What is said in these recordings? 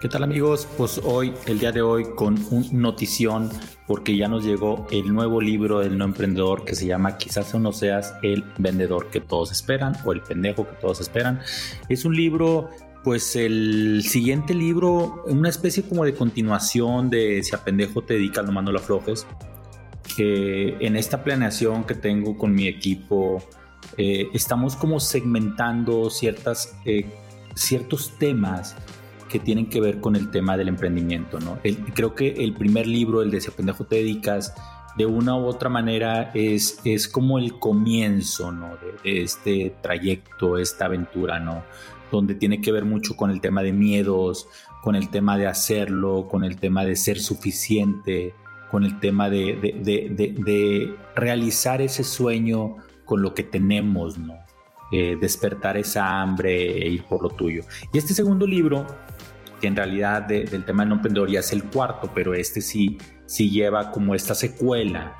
¿Qué tal amigos? Pues hoy, el día de hoy, con un notición, porque ya nos llegó el nuevo libro del no emprendedor que se llama Quizás no seas el vendedor que todos esperan o el pendejo que todos esperan. Es un libro, pues el siguiente libro, una especie como de continuación de Si a pendejo te dedicas, no mando la flojes, que en esta planeación que tengo con mi equipo, eh, estamos como segmentando ciertas, eh, ciertos temas que tienen que ver con el tema del emprendimiento, ¿no? creo que el primer libro, el de ese pendejo te dedicas, de una u otra manera es, es como el comienzo, ¿no? De, este trayecto, esta aventura, ¿no? Donde tiene que ver mucho con el tema de miedos, con el tema de hacerlo, con el tema de ser suficiente, con el tema de, de, de realizar ese sueño con lo que tenemos, ¿no? Eh, despertar esa hambre e ir por lo tuyo. Y este segundo libro que en realidad del tema del no emprendedor ya es el cuarto, pero este sí, sí lleva como esta secuela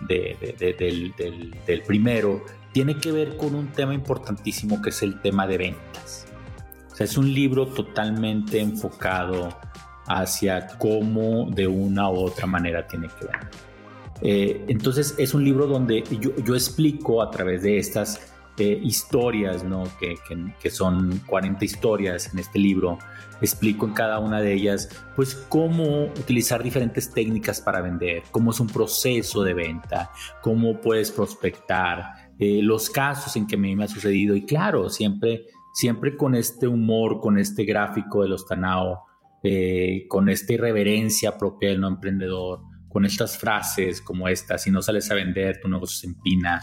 del, del, primero, tiene que ver con un tema importantísimo que es el tema de ventas. O sea, es un libro totalmente enfocado hacia cómo de una u otra manera tiene que ver. Eh, entonces es un libro donde yo, yo explico a través de estas historias, ¿no? Que, que, son 40 historias en este libro. Explico en cada una de ellas, pues, cómo utilizar diferentes técnicas para vender, cómo es un proceso de venta, cómo puedes prospectar, eh, los casos en que me, me ha sucedido. Y claro, siempre, siempre con este humor, con este gráfico de los Tanao, eh, con esta irreverencia propia del no emprendedor, con estas frases como esta, si no sales a vender, tu negocio se empina,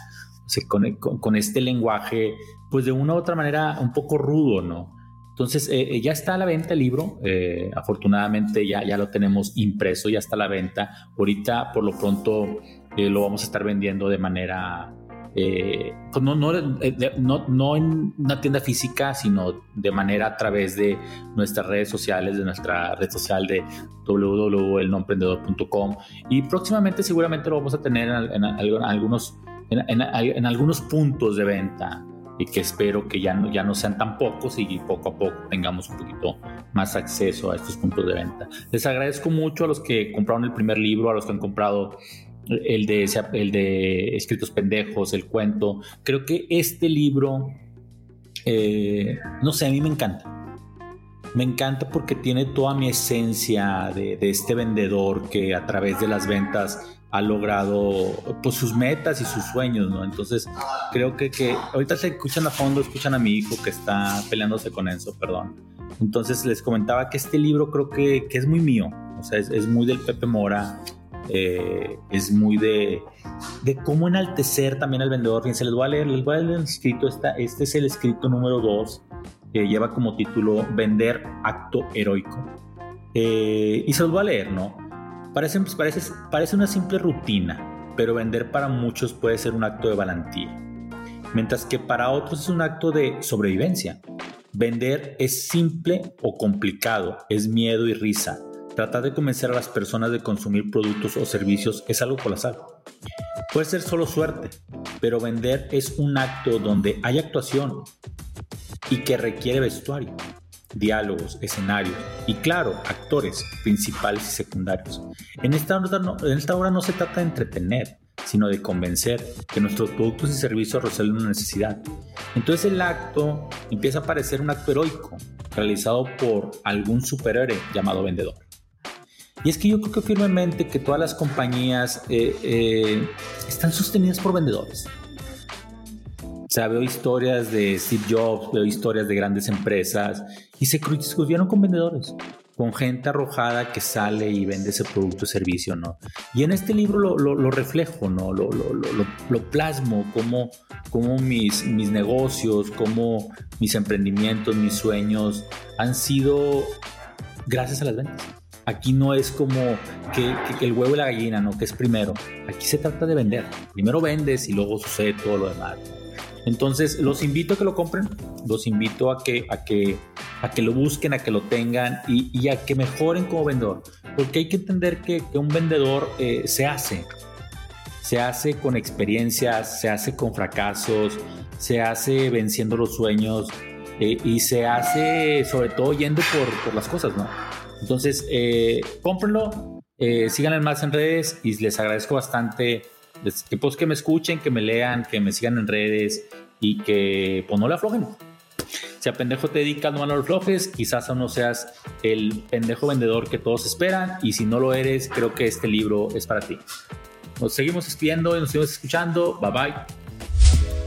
con, con, este lenguaje, pues de una u otra manera un poco rudo, ¿no? Entonces, eh, eh, ya está a la venta el libro, eh, afortunadamente ya, ya lo tenemos impreso, ya está a la venta. Ahorita, por lo pronto, lo vamos a estar vendiendo de manera, pues no, no, no, no, en una tienda física, sino de manera a través de nuestras redes sociales, de nuestra red social de www.elnoemprendedor.com. Y próximamente seguramente lo vamos a tener en, en algunos en, algunos puntos de venta y que espero que ya no, ya no sean tan pocos y poco a poco tengamos un poquito más acceso a estos puntos de venta. Les agradezco mucho a los que compraron el primer libro, a los que han comprado el de, el de Escritos Pendejos, el cuento. Creo que este libro, eh, no sé, a mí me encanta. Me encanta porque tiene toda mi esencia de, este vendedor que a través de las ventas ha logrado pues sus metas y sus sueños, ¿no? Entonces creo que, que ahorita se escuchan a fondo, escuchan a mi hijo que está peleándose con eso, perdón. Entonces les comentaba que este libro creo que, que es muy mío, o sea, es, es muy del Pepe Mora, eh, es muy de, de cómo enaltecer también al vendedor. Fíjense, les voy a leer, les voy a leer el escrito, esta, este es el escrito número 2, que lleva como título Vender acto heroico. Eh, y se los voy a leer, ¿no? Parece, parece, parece una simple rutina, pero vender para muchos puede ser un acto de valentía, mientras que para otros es un acto de sobrevivencia. Vender es simple o complicado, es miedo y risa. Tratar de convencer a las personas de consumir productos o servicios es algo colosal. Puede ser solo suerte, pero vender es un acto donde hay actuación y que requiere vestuario diálogos, escenarios y claro, actores principales y secundarios. En esta, esta no se trata de entretener, sino de convencer que nuestros productos y servicios resuelven una necesidad. Entonces el acto empieza a parecer un acto heroico, realizado por algún superhéroe llamado vendedor. Y es que yo creo firmemente que todas las compañías eh, eh, están sostenidas por vendedores. Sea, veo historias de Steve Jobs, veo historias de grandes empresas y se cruzieron con vendedores, con gente arrojada que sale y vende ese producto o servicio, ¿no? Y en este libro lo, lo, reflejo, ¿no? Lo, lo plasmo, como, como mis, mis negocios, como mis emprendimientos, mis sueños han sido gracias a las ventas Aquí no es como que, el huevo y la gallina, ¿no? Que es primero. Aquí se trata de vender. Primero vendes y luego sucede todo lo demás. Entonces, los invito a que lo compren, los invito a que, a que, a que lo busquen, a que lo tengan y, a que mejoren como vendedor. Porque hay que entender que, un vendedor eh, se hace, se hace con experiencias, se hace con fracasos, se hace venciendo los sueños eh, y se hace sobre todo yendo por, por las cosas, ¿no? Entonces, eh, cómprenlo, eh, síganme más en redes y les agradezco bastante que, pues, que me escuchen, que me lean, que me sigan en redes y que pues no le aflojen. Si a pendejo te dedicas, no lo aflojes, quizás aún no seas el pendejo vendedor que todos esperan y si no lo eres, creo que este libro es para ti. Nos seguimos escribiendo y nos seguimos escuchando. Bye bye